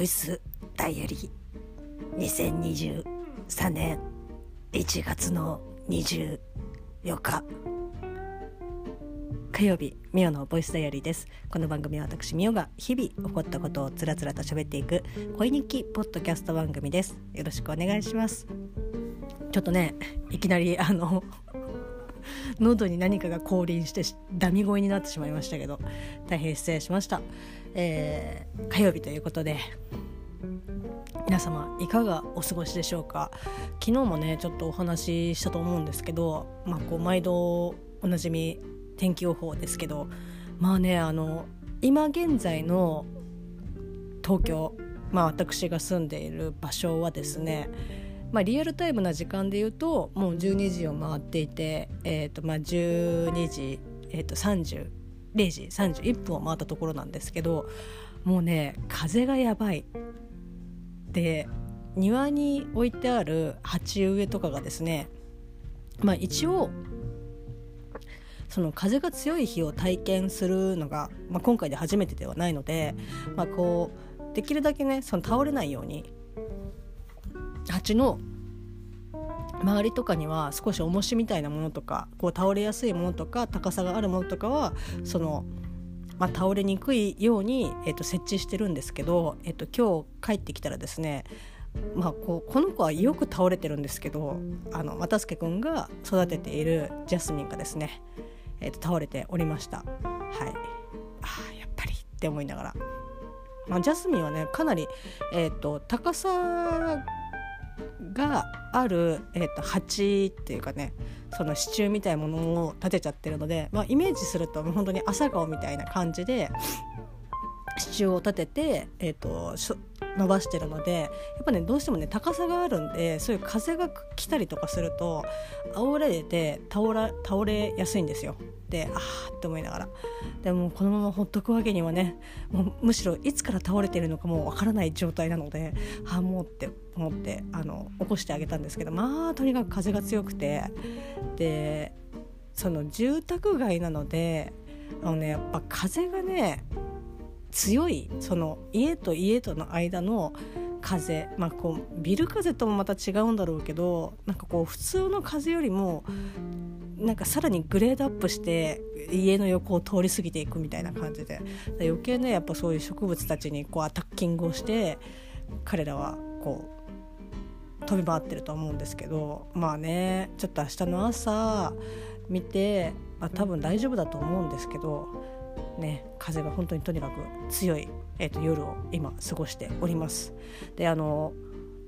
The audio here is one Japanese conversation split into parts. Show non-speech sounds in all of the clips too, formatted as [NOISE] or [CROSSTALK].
ボイスダイアリー。2023年1月の24日。火曜日ミオのボイスダイアリーです。この番組は私ミオが日々起こったことをつらつらと喋っていく恋日記ポッドキャスト番組です。よろしくお願いします。ちょっとねいきなりあの喉に何かが降臨してダミ声になってしまいましたけど大変失礼しました、えー、火曜日ということで皆様いかがお過ごしでしょうか？昨日もねちょっとお話ししたと思うんですけど、まあ、こう毎度おなじみ天気予報ですけどまあねあの今現在の東京まあ私が住んでいる場所はですねまあ、リアルタイムな時間で言うともう12時を回っていて、えーとまあ、12時、えー、と30 0時31分を回ったところなんですけどもうね風がやばい。で庭に置いてある鉢植えとかがですねまあ一応その風が強い日を体験するのが、まあ、今回で初めてではないので、まあ、こうできるだけねその倒れないように鉢の周りとかには少し重しみたいなものとかこう倒れやすいものとか高さがあるものとかはその、まあ、倒れにくいように、えー、と設置してるんですけど、えー、と今日帰ってきたらですねまあ、こうこの子はよく倒れてるんですけどあの又助君が育てているジャスミンがですね、えー、と倒れておりました。はい。あやっぱりって思いながら、まあ、ジャスミンはねかなり、えーと高さがある、えーと、鉢っていうかねその支柱みたいなものを立てちゃってるので、まあ、イメージすると本当に朝顔みたいな感じで支柱を立てて、えーと、伸ばしてるのでやっぱねどうしてもね高さがあるんでそういう風が来たりとかすると煽られて倒ら倒れやすいんですよ。でああって思いながらでもこのままほっとくわけにはねもうむしろいつから倒れてるのかもうわからない状態なのでああもうって思ってあの起こしてあげたんですけどまあとにかく風が強くてでその住宅街なのであのねやっぱ風がね強いその家と家との間の風、まあ、こうビル風ともまた違うんだろうけどなんかこう普通の風よりもなんかさらにグレードアップして家の横を通り過ぎていくみたいな感じで。余計ねやっぱそういう植物たちにこうアタッキングをして彼らはこう飛び回ってると思うんですけどまあねちょっと明日の朝見て、まあ、多分大丈夫だと思うんですけどね風が本当にとにかく強い、えーと、夜を今過ごしております。であの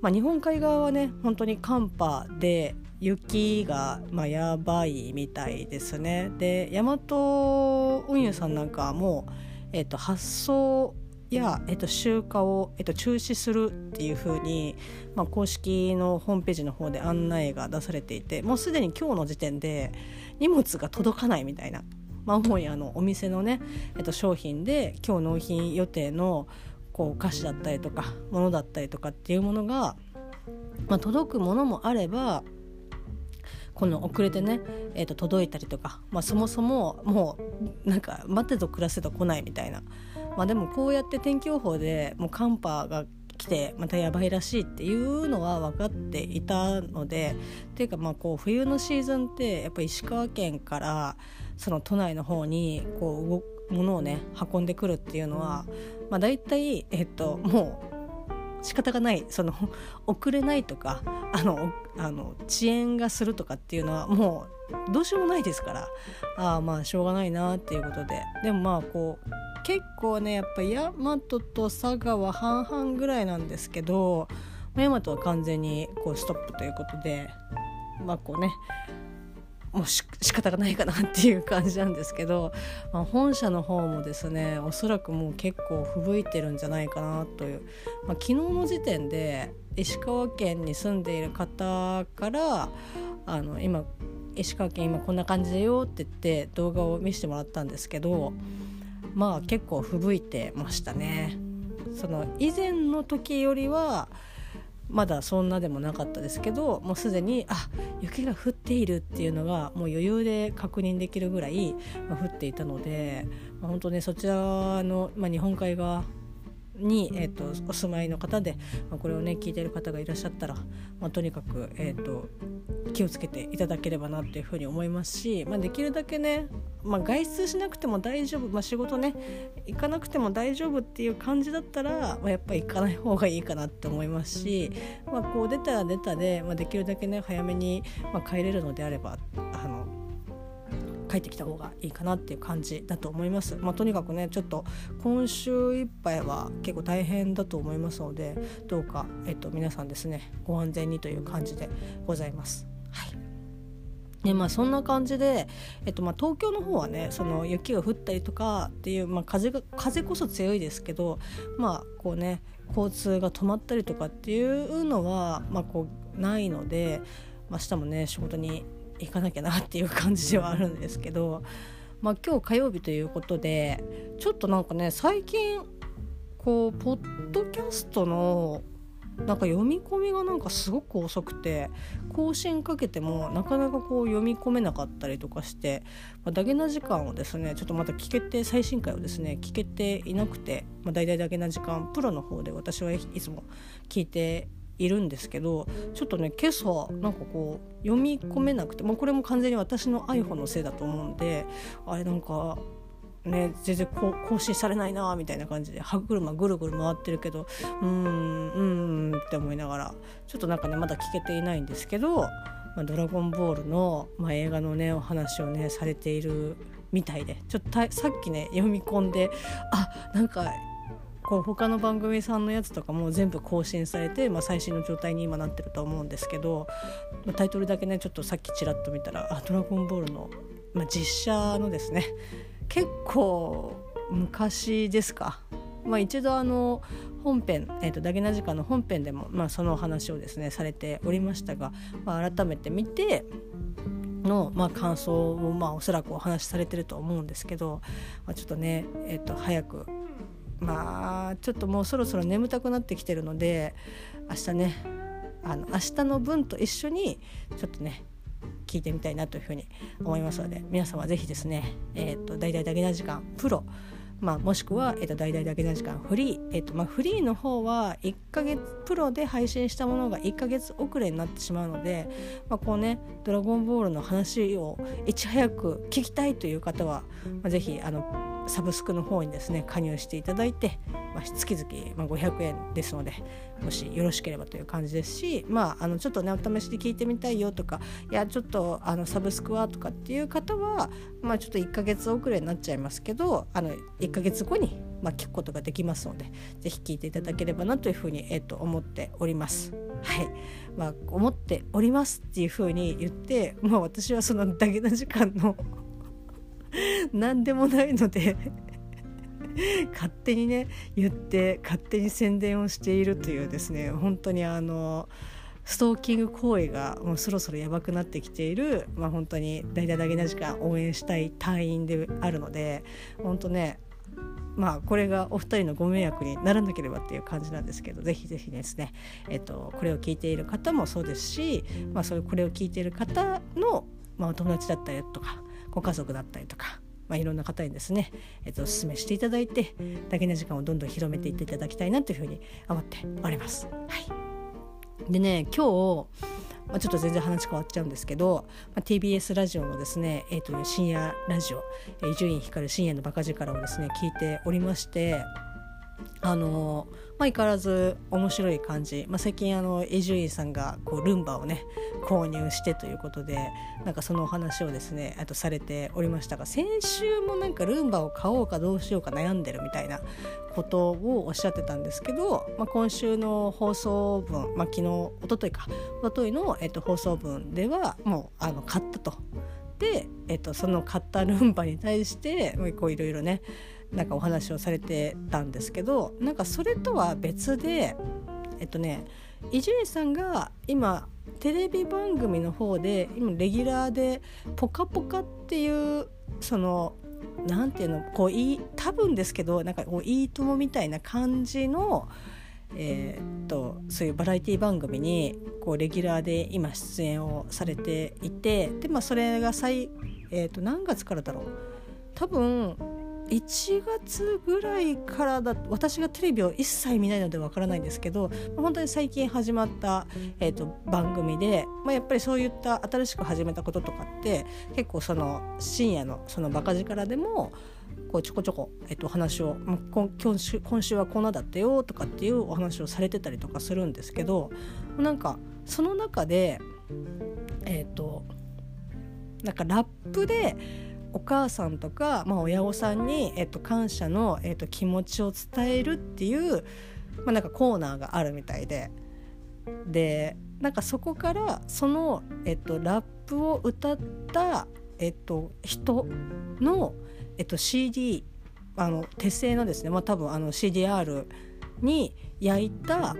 まあ、日本海側はね本当に寒波で雪が、まあ、やばいみたいですね。で大和運輸さんなんかも、えーと、発送や、えーと、集荷を、えー、と中止するっていう風に、まあ、公式のホームページの方で案内が出されていてもうすでに今日の時点で荷物が届かないみたいな、まあ、主にあのお店のね、えー、と商品で今日納品予定のこうお菓子だったりとか物だったりとかっていうものが、まあ、届くものもあればこの遅れてね、えー、と届いたりとか、まあ、そもそももうなんか待ってと暮らせと来ないみたいな、まあ、でもこうやって天気予報でもう寒波が来てまたやばいらしいっていうのは分かっていたのでっていうかまあこう冬のシーズンってやっぱ石川県からその都内の方にこう物をね運んでくるっていうのは、まあ、大体、えっと、もう仕方がないその [LAUGHS] 遅れないとかあのあの遅延がするとかっていうのはもうどうしようもないですからああまあしょうがないなっていうことで。でもまあこう結構ねやっぱ大和と佐賀は半々ぐらいなんですけど大和は完全にこうストップということでまあこうねもうし仕方がないかなっていう感じなんですけど、まあ、本社の方もですねおそらくもう結構吹雪いてるんじゃないかなという、まあ、昨日の時点で石川県に住んでいる方からあの今石川県今こんな感じだよって言って動画を見せてもらったんですけどまあ結構吹雪いてましたね。その以前の時よりはまだそんなでもなかったですけどもうすでにあ雪が降っているっていうのがもう余裕で確認できるぐらい、降っていたので、まあ、本当ねそちらの、まあ、日本海側に、えーと、お住まいの方で、まあ、これをね聞いてる方がいらっしゃったら、まあ、とにかく、えーと、気をつけていただければなっていうふうに思いますし、まあ、できるだけね、まあ、外出しなくても大丈夫、まあ、仕事ね行かなくても大丈夫っていう感じだったら、まあ、やっぱ行かない方がいいかなって思いますし、まあ、こう出たら出たで、まあ、できるだけね早めに、まあ、帰れるのであれば帰ってきた方がいいかなっていう感じだと思います。まあ、とにかくねちょっと今週いっぱいは結構大変だと思いますのでどうか、えっと、皆さんですねご安全にという感じでございます。はいでまあ、そんな感じで、えっとまあ、東京の方はねその雪が降ったりとかっていう、まあ、風が風こそ強いですけど、まあこうね、交通が止まったりとかっていうのは、まあ、こうないので、まあ、明日もね仕事に行かなきゃなっていう感じではあるんですけど、まあ、今日火曜日ということでちょっとなんかね最近こうポッドキャストのなんか読み込みがなんかすごく遅くて更新かけてもなかなかこう読み込めなかったりとかして、まあ、ダゲな時間をですねちょっとまた聞けて最新回をですね聞けていなくて、まあ、大々ダゲな時間プロの方で私はいつも聞いているんですけどちょっとね今朝なんかこう読み込めなくて、まあ、これも完全に私の iPhone のせいだと思うんであれなんかね、全然こ更新されないなみたいな感じで歯車ぐるぐる回ってるけどうーんうんって思いながらちょっとなんかねまだ聞けていないんですけど「まあ、ドラゴンボールの」まあ、映画のねお話をねされているみたいでちょっとさっきね読み込んであなんかこう他の番組さんのやつとかも全部更新されて、まあ、最新の状態に今なってると思うんですけど、まあ、タイトルだけねちょっとさっきちらっと見たら「あドラゴンボールの」まあ、実写のですね。結構昔ですか、まあ、一度あの本編、えーと、ダゲナ時間の本編でも、まあ、その話をですねされておりましたが、まあ、改めて見ての、まあ、感想を、まあ、おそらくお話しされてると思うんですけど、まあ、ちょっとね、えーと早くまあちょっともうそろそろ眠たくなってきてるので明日ねあの明日の分と一緒にちょっとね聞いてみたいなというふうに思いますので皆様ぜひですね「えーと、大々だけな時間プロ」まあ、もしくは、えーと、大々だけな時間フリー、えーとまあ、フリーの方は1ヶ月プロで配信したものが1ヶ月遅れになってしまうので、まあ、こうね「ドラゴンボール」の話をいち早く聞きたいという方は、まあ、ぜひあのサブスクの方にですね加入していただいて、まあ、月々、まあ、500円ですのでもしよろしければという感じですし、まあ、あのちょっとねお試しで聞いてみたいよとかいやちょっとあのサブスクはとかっていう方は、まあ、ちょっと1ヶ月遅れになっちゃいますけどあの1ヶ月後に、まあ、聞くことができますので是非聞いていただければなというふうに、えー、と思っております。はいまあ、思っておりますっていうふうに言って、まあ、私はそのだけな時間の [LAUGHS] 何でもないので [LAUGHS] 勝手にね言って勝手に宣伝をしているというですね本当にあのストーキング行為がもうそろそろやばくなってきている、まあ、本当に大々だけな時間応援したい隊員であるので本当ねまあこれがお二人のご迷惑にならなければっていう感じなんですけどぜひぜひですね、えっと、これを聞いている方もそうですし、まあ、そういうこれを聞いている方の、まあ、お友達だったりとかご家族だったりとか、まあ、いろんな方にですね、えっと、お勧めしていただいてだけの時間をどんどん広めていっていただきたいなというふうに思っております。はい、でね今日まあ、ちょっと全然話変わっちゃうんですけど、まあ、TBS ラジオのですね、えー、と深夜ラジオ伊集院光深夜のバカ力をですね聞いておりましてあのまあ、相変わらず面白い感じ、まあ、最近あの伊集院さんがこうルンバをね購入してということでなんかそのお話をですねあとされておりましたが先週もなんかルンバを買おうかどうしようか悩んでるみたいなことをおっしゃってたんですけど、まあ、今週の放送分、まあ、昨日一昨日か一昨日の、えっと、放送分ではもうあの買ったと。で、えっと、その買ったルンバに対してこういろいろねなんかお話をされてたんですけどなんかそれとは別でえっとね伊集院さんが今テレビ番組の方で今レギュラーで「ぽかぽか」っていうそのなんていうのこういい多分ですけどなんかこういいともみたいな感じの、えー、っとそういうバラエティ番組にこうレギュラーで今出演をされていてで、まあ、それが最、えー、っと何月からだろう？多分1月ぐらいからだ私がテレビを一切見ないのでわからないんですけど本当に最近始まった、えーと、番組で、まあ、やっぱりそういった新しく始めたこととかって結構その深夜のそのバカ力でもこうちょこちょこ、えっと、話を今週今週はこんなだったよとかっていうお話をされてたりとかするんですけどなんかその中でえっ、となんかラップでお母さんとか、まあ、親御さんに、えっと、感謝の、えっと、気持ちを伝えるっていう、まあ、なんかコーナーがあるみたいで。でなんかそこからその、えっと、ラップを歌った、えっと、人の、えっと、CD あの手製のですね、まあ、多分あの CDR に焼いた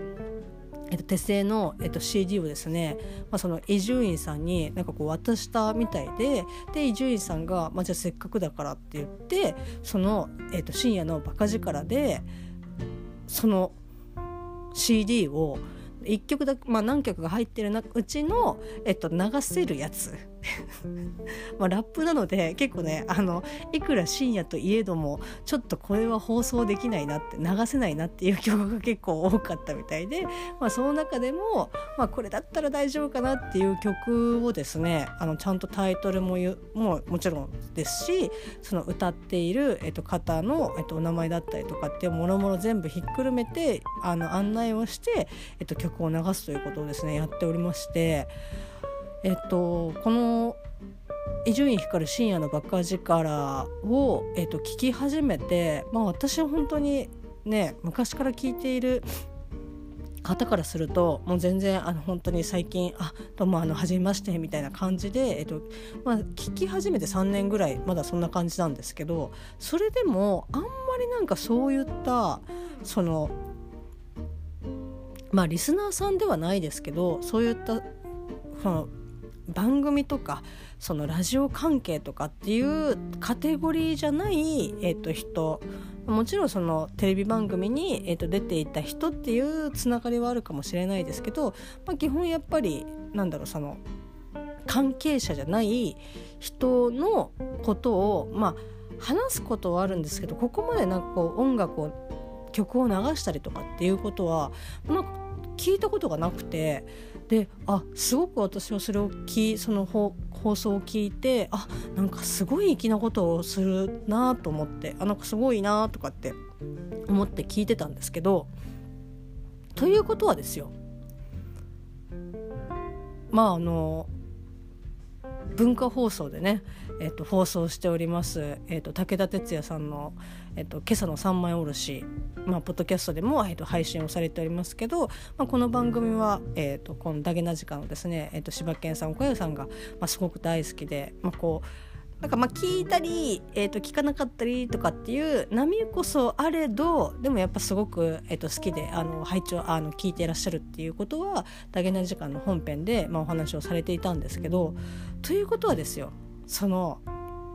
えっと、手製の、えっと、CD をですね、まあ、その伊集院さんになんかこう渡したみたいでで伊集院さんが、まあ、じゃあせっかくだからって言ってその、えっと、深夜のバカ力でその CD を1曲だまあ、何曲が入ってるうちの、えっと、流せるやつ [LAUGHS] まあラップなので結構ねあのいくら深夜といえどもちょっとこれは放送できないなって流せないなっていう曲が結構多かったみたいで、まあ、その中でも、まあ、これだったら大丈夫かなっていう曲をですねあのちゃんとタイトルもももちろんですしその歌っている、えっと、方の、えっと、お名前だったりとかってもろもろ全部ひっくるめてあの案内をして、えっと、曲を流すということをですねやっておりまして。えっとこの伊集院光深夜のバカ力を、えっと、聞き始めて、まあ、私は本当にね昔から聞いている方からするともう全然あの本当に最近「あどうもあの初めまして」みたいな感じで、えっとまあ、聞き始めて3年ぐらいまだそんな感じなんですけどそれでもあんまりなんかそういったそのまあリスナーさんではないですけどそういったその番組とかそのラジオ関係とかっていうカテゴリーじゃない、えー、と人もちろんそのテレビ番組に、えー、と出ていた人っていうつながりはあるかもしれないですけど、まあ、基本やっぱりなんだろうその関係者じゃない人のことをまあ話すことはあるんですけどここまでなんかこう音楽を曲を流したりとかっていうことは、まあ、聞いたことがなくて。であすごく私はそれを聞その放送を聞いてあなんかすごい粋なことをするなと思ってあなんかすごいなとかって思って聞いてたんですけどということはですよ。まああの文化放送でね、えーと、放送しております、えーと、武田鉄矢さんの、えーと「今朝の三枚おろし」まあ、ポッドキャストでも、えー、と配信をされておりますけど、まあ、この番組は、えー、とこの「ダゲな時間」をですね、えー、と柴犬さん岡谷さんが、まあ、すごく大好きで、まあ、こうなんかまあ聞いたり、えー、と聞かなかったりとかっていう波こそあれどでもやっぱすごく、えー、と好きであの拝聴あの聞いていらっしゃるっていうことは「ダゲな時間」の本編で、まあ、お話をされていたんですけどということはですよその、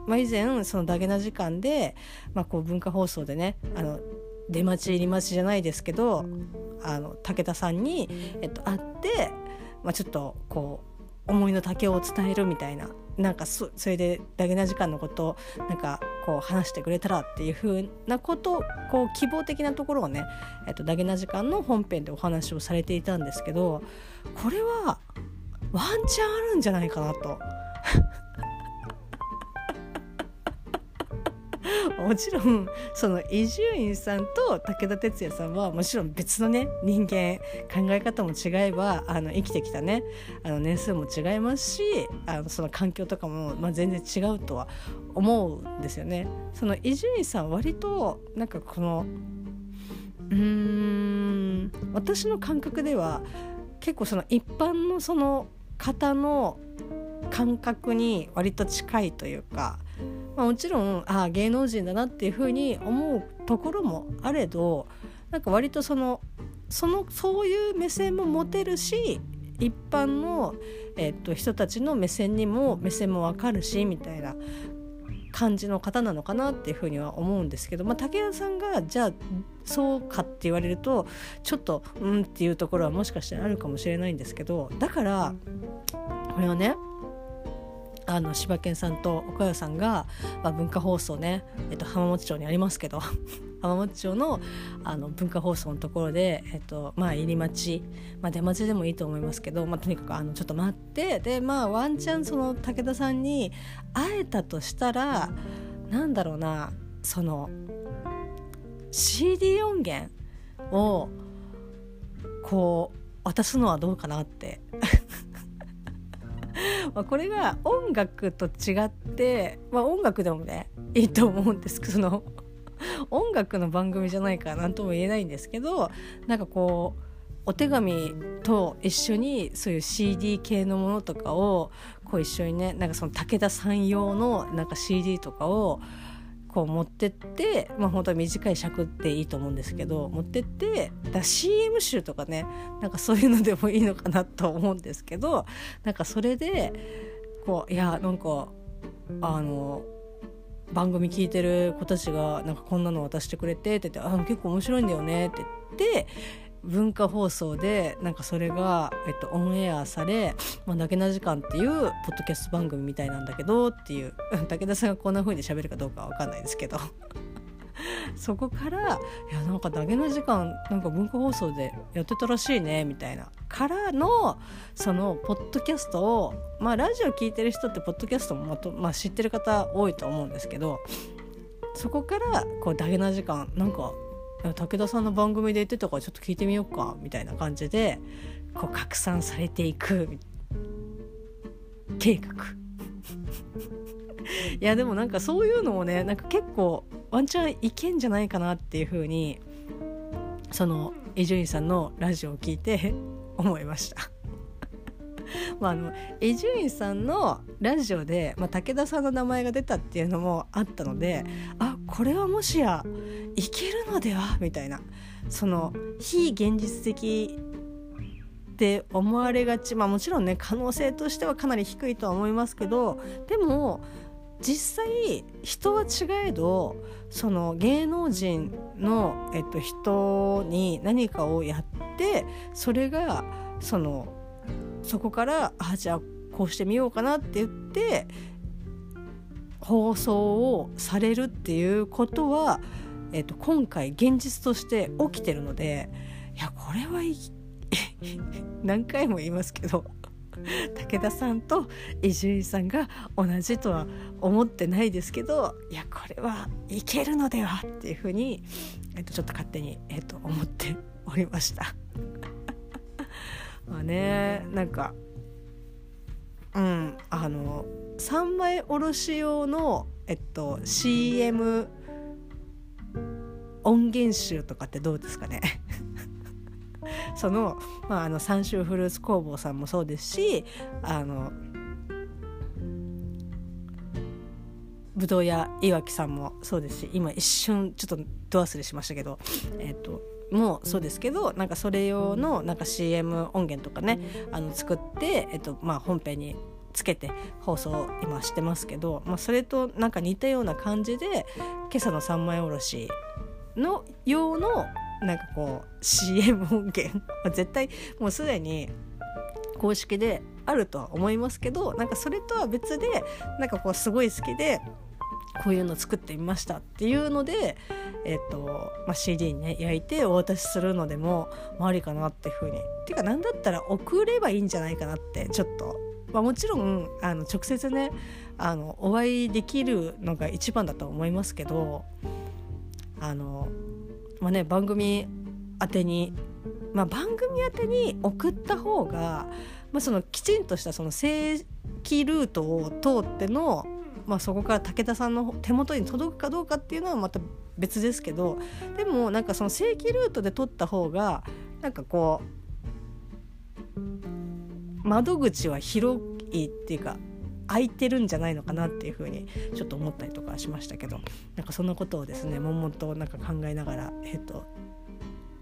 まあ、以前その「ダゲな時間で」まあ、こう文化放送でねあの出待ち入り待ちじゃないですけどあの武田さんに、えっと、会って、まあ、ちょっとこう思いの丈を伝えるみたいななんかそれでダゲな時間のことをなんかこう話してくれたらっていうふうなことこう希望的なところをね、えっと、ダゲな時間の本編でお話をされていたんですけどこれはワンチャンあるんじゃないかなと。[LAUGHS] もちろんその伊集院さんと武田鉄矢さんはもちろん別のね人間考え方も違えばあの生きてきたねあの年数も違いますしあのその環境とかも、まあ、全然違うとは思うんですよね。その伊集院さん割となんかこのうーん私の感覚では結構その一般のその方の感覚に割と近いというかまあ、もちろんああ芸能人だなっていうふうに思うところもあれどなんか割とそのそのそういう目線も持てるし一般の、えっと、人たちの目線にも目線もわかるしみたいな感じの方なのかなっていうふうには思うんですけど、まあ、武田さんがじゃあそうかって言われるとちょっとうんっていうところはもしかしたらあるかもしれないんですけどだからこれはねあの柴犬さんと岡谷さんが、まあ、文化放送ね、えっと、浜松町にありますけど [LAUGHS] 浜松町のあの文化放送のところで、えっとまあ、入り待ち、まあ、出待ちでもいいと思いますけど、まあ、とにかくあのちょっと待ってで、まあ、ワンチャンその武田さんに会えたとしたらなんだろうなその CD 音源をこう渡すのはどうかなってまあこれが音楽と違って、まあ、音楽でもねいいと思うんですけどその音楽の番組じゃないから何とも言えないんですけどなんかこうお手紙と一緒にそういう CD 系のものとかをこう一緒にねなんかその武田さん用のなんか CD とかをこう持ってってまあ本当は短い尺っていいと思うんですけど持ってってだ CM 集とかねなんかそういうのでもいいのかなと思うんですけどなんかそれでこういやなんかあの番組聞いてる子たちがなんかこんなの渡してくれてって言って「あ結構面白いんだよね」って言って文化放送でなんかそれが、えっと、オンエアされ「まあ、だけな時間」っていうポッドキャスト番組みたいなんだけどっていう [LAUGHS] 武田さんがこんな風に喋るかどうかは分かんないですけど。[LAUGHS] そこから「いやなんかだけな時間なんか文化放送でやってたらしいね」みたいな。からのそのポッドキャストをまあラジオ聴いてる人ってポッドキャストもまと、まあ、知ってる方多いと思うんですけどそこからこうダゲな時間なんか武田さんの番組で言ってたからちょっと聞いてみようかみたいな感じでこう拡散されていく計画。[LAUGHS] いやでもなんかそういうのもねなんか結構ワンチャンいけんじゃないかなっていうふうにその伊集院さんのラジオを聞いて [LAUGHS] 思いました。[LAUGHS] まあ、あの伊集院さんのラジオで、まあ、武田さんの名前が出たっていうのもあったのであこれはもしやいけるのでは？みたいな。その非現実的って思われがち。まあもちろんね可能性としてはかなり低いとは思いますけどでも実際人は違えどその芸能人の、えっと、人に何かをやってそれがそのそこからあじゃあこうしてみようかなって言って放送をされるっていうことは、えーと、今回現実として起きてるのでいやこれは [LAUGHS] 何回も言いますけど武田さんと伊集院さんが同じとは思ってないですけどいやこれはいけるのではっていうふうに、えーと、ちょっと勝手に、えーと思っておりました。[LAUGHS] まあねなんかうんあの3枚おろし用のえっと CM 音源集とかってどうですかね？[LAUGHS] その,、まあ、あの三州フルーツ工房さんもそうですしあのぶどう屋いわきさんもそうですし今一瞬ちょっとど忘れしましたけどえっ、ともそうですけどなんかそれ用のなんか CM 音源とかねあの作って、えっとまあ、本編につけて放送今してますけど、まあ、それとなんか似たような感じで今朝の三枚おろしの用のなんかこう CM 音源絶対もうすでに公式であるとは思いますけどなんかそれとは別でなんかこうすごい好きでこういうの作ってみましたっていうので、えーとまあ、CD にね焼いてお渡しするのでも、まあ、ありかなっていうふうに。っていうか何だったら送ればいいんじゃないかなってちょっと、まあ、もちろんあの直接ねあのお会いできるのが一番だと思いますけどあの、まあね、番組宛てに、まあ、番組宛てに送った方が、まあ、そのきちんとしたその正規ルートを通ってのまあ、そこから武田さんの手元に届くかどうかっていうのはまた別ですけどでもなんかその正規ルートで取った方がなんかこう窓口は広いっていうか空いてるんじゃないのかなっていうふうにちょっと思ったりとかしましたけどなんかそんなことをですね悶々となんか考えながら、えっと、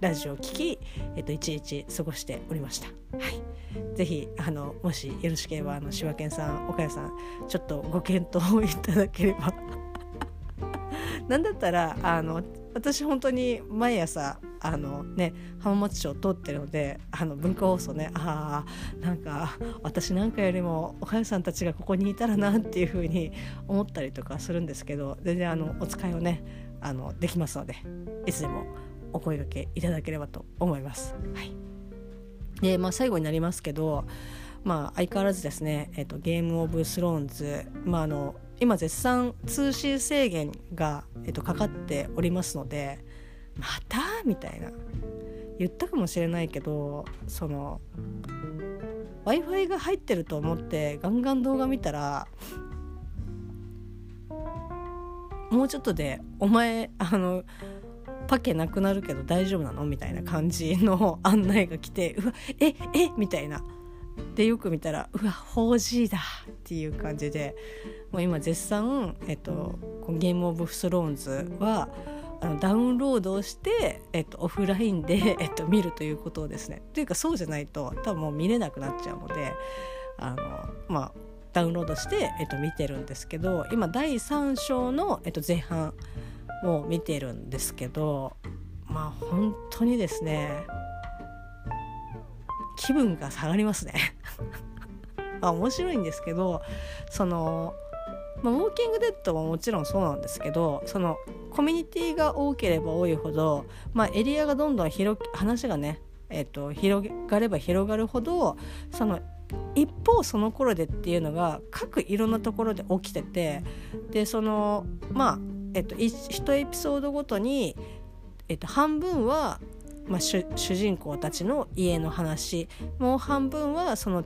ラジオを聴き、えっと、一日過ごしておりました。はいぜひあのもしよろしければあの柴犬さん岡谷さんちょっとご検討をいただければ [LAUGHS] なんだったらあの私本当に毎朝あのね浜松町通ってるのであの文化放送ねああなんか私なんかよりもおはよさんたちがここにいたらなっていうふうに思ったりとかするんですけど全然あのお使いをねあのできますのでいつでもお声掛けいただければと思います。はいでまあ、最後になりますけど、まあ、相変わらずですね、えーと、ゲーム・オブ・スローンズ、まあ、あの今絶賛通信制限が、えーとかかっておりますのでまた？みたいな。言ったかもしれないけどその w i f i が入ってると思ってガンガン動画見たらもうちょっとでお前あのパケなくなるけど大丈夫なの？みたいな感じの案内が来てうわええ？みたいな。でよく見たらうわ 4G だっていう感じでもう今絶賛、えっと、ゲームオブスローンズはあのダウンロードをして、えっと、オフラインで、[LAUGHS] えっと、見るということをですね。というかそうじゃないと多分もう見れなくなっちゃうのであのまあダウンロードして、えっと、見てるんですけど今第3章の、えっと、前半を見てるんですけどまあ本当にですね気分が下がりますね。[LAUGHS] まあ面白いんですけどその、まあ、ウォーキングデッドももちろんそうなんですけどそのコミュニティが多ければ多いほど、まあ、エリアがどんどん広話がね、えーと、広がれば広がるほどその一方その頃でっていうのが各いろんなところで起きててでそのまあえっと1エピソードごとに、えっと、半分は、まあ、主人公たちの家の話もう半分はその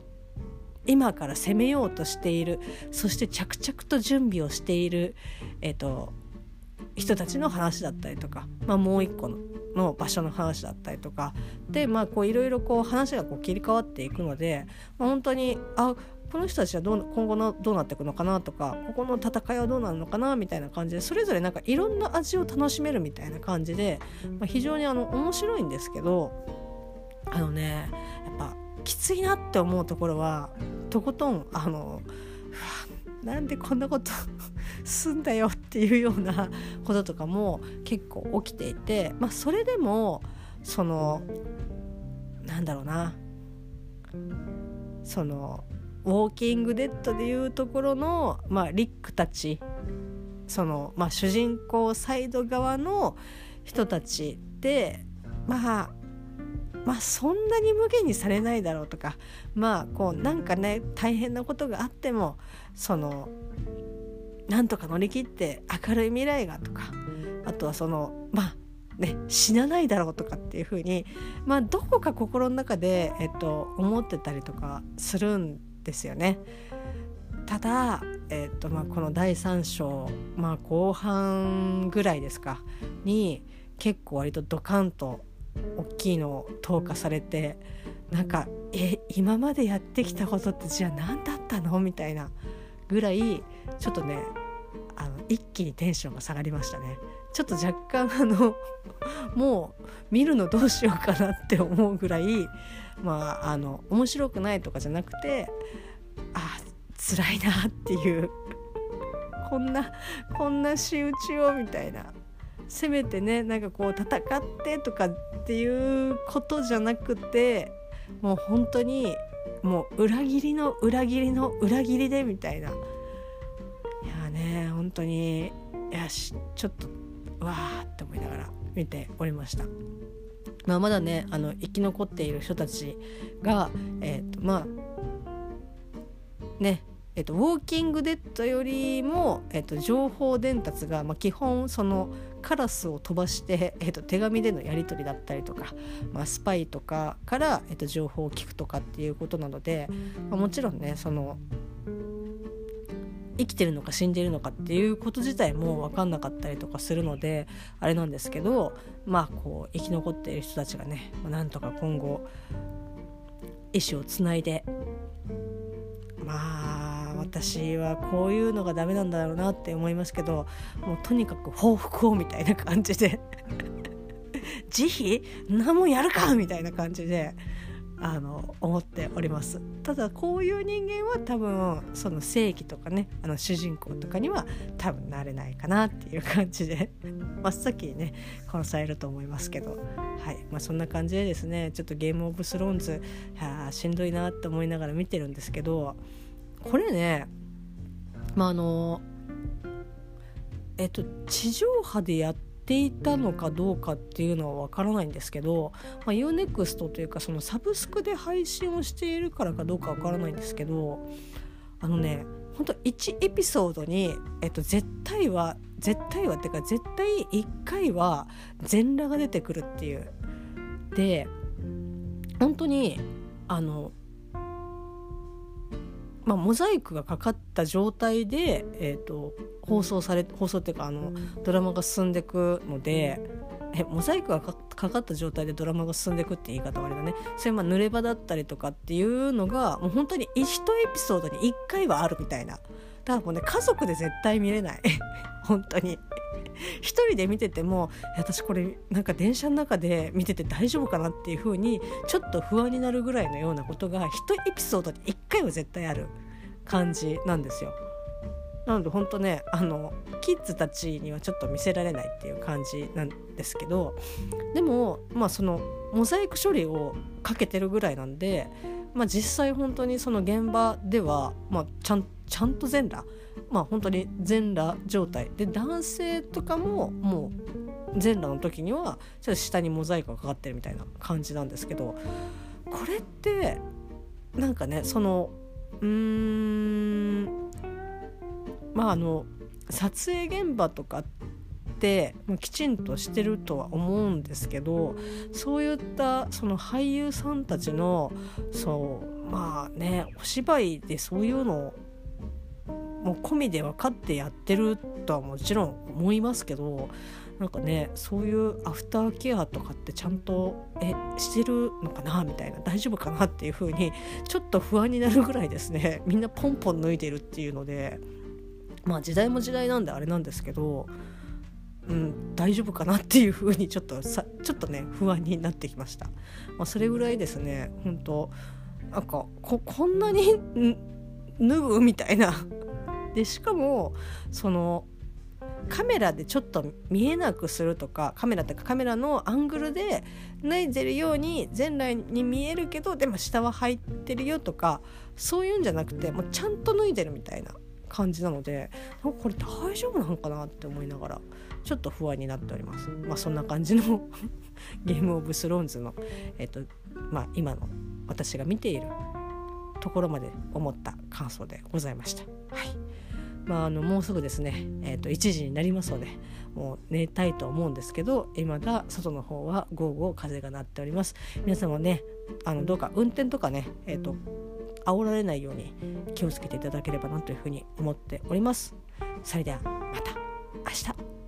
今から攻めようとしている。そして着々と準備をしている、えっと、人たちの話だったりとか、まあ、もう一個の場所の話だったりとか。でいろいろ話がこう切り替わっていくので、まあ、本当にあこの人たちはどう今後のどうなっていくのかなとかここの戦いはどうなるのかなみたいな感じでそれぞれなんかいろんな味を楽しめるみたいな感じで、まあ、非常にあの面白いんですけどあのねやっぱきついなって思うところはとことんあのなんでこんなことすんだよっていうようなこととかも結構起きていて、まあ、それでもそのなんだろうなそのウォーキングデッドでいうところの、まあ、リックたち。その、まあ、主人公サイド側の人たちでまあまあそんなに無限にされないだろうとかまあこうなんかね大変なことがあってもそのなんとか乗り切って明るい未来がとかあとはそのまあね死なないだろうとかっていうふうにまあどこか心の中で、えっと、思ってたりとかするんですよね。ただ、えっとまあ、この第3章、まあ、後半ぐらいですか。に結構割とドカンと大きいのを投下されてなんかえ今までやってきたことってじゃあ何だったの？みたいなぐらいちょっとねあの一気にテンションが下がりましたね。ちょっと若干あのもう見るのどうしようかなって思うぐらいまああの面白くないとかじゃなくてあ辛いなっていうこんなこんな仕打ちをみたいなせめてねなんかこう戦ってとかっていうことじゃなくてもう本当にもう裏切りの裏切りの裏切りでみたいないやね本当によしちょっとわーって思いながら見ておりました。まあ、まだねあの生き残っている人たちが、えーとまあねえっと、ウォーキングデッドよりも、えっと、情報伝達が、まあ、基本そのカラスを飛ばして、えっと、手紙でのやり取りだったりとか、まあ、スパイとかから、えっと、情報を聞くとかっていうことなので、まあ、もちろんねその生きてるのか死んでるのかっていうこと自体も分かんなかったりとかするのであれなんですけどまあこう生き残っている人たちがね、なんとか今後意思をつないでまあ私はこういうのがダメなんだろうなって思いますけどもうとにかく報復をみたいな感じで [LAUGHS] 慈悲？何もやるか？みたいな感じであの思っております。ただこういう人間は多分その正義とかねあの主人公とかには多分なれないかなっていう感じで [LAUGHS] 真っ先にね殺されると思いますけど。はい。まあそんな感じでですねちょっとゲームオブスローンズしんどいなって思いながら見てるんですけどこれねまああのえっと地上波でやってていたのかどうかっていうのは分からないんですけど、まあ、UNEXT というかそのサブスクで配信をしているからかどうか分からないんですけどあのねほんと1エピソードに、えっと、絶対は絶対はっていうか絶対1回は全裸が出てくるっていう。で本当にあのまあ、モザイクがかかった状態で、えーと、放送され放送っていうかあのドラマが進んでいくのでえモザイクがかかった状態でドラマが進んでいくって言い方はあれだね。それまあ濡れ場だったりとかっていうのがもう本当に1エピソードに1回はあるみたいな。だからもうね家族で絶対見れない。[LAUGHS] 本当に。[LAUGHS] 一人で見てても私これなんか電車の中で見てて大丈夫かなっていう風にちょっと不安になるぐらいのようなことが1エピソードに1回は絶対ある感じなんですよ。なので本当ねあのキッズたちにはちょっと見せられないっていう感じなんですけどでもまあそのモザイク処理をかけてるぐらいなんで、まあ、実際本当にその現場では、まあ、ちゃんちゃんと全裸まあ本当に全裸状態で男性とかももう全裸の時にはちょっと下にモザイクがかかってるみたいな感じなんですけどこれってなんかねそのうーんまああの撮影現場とかってきちんとしてるとは思うんですけどそういったその俳優さんたちのそうまあねお芝居でそういうのをもう込みで分かってやってるとはもちろん思いますけどなんかねそういうアフターケアとかってちゃんとえしてるのかなみたいな大丈夫かなっていう風にちょっと不安になるぐらいですねみんなポンポン脱いでるっていうのでまあ時代も時代なんであれなんですけど、うん、大丈夫かなっていう風にちょっとさちょっとね不安になってきました。まあ、それぐらいですね本当なんかここんなに脱ぐみたいなでしかもそのカメラでちょっと見えなくするとかカメラってかカメラのアングルで脱いでるように全来に見えるけどでも下は入ってるよとかそういうんじゃなくてもうちゃんと脱いでるみたいな感じなのでこれ大丈夫なのかなって思いながらちょっと不安になっております。まあ、そんな感じの [LAUGHS] ゲームオブスローンズの、えっとまあ、今の私が見ているところまで思った感想でございました。はい。まあ、あのもうすぐですね、えー、と1時になりますのでもう寝たいと思うんですけど今だ外の方は午後風が鳴っております。皆さんもねあのどうか運転とかねえっ、ー、と煽られないように気をつけていただければなというふうに思っております。それではまた明日。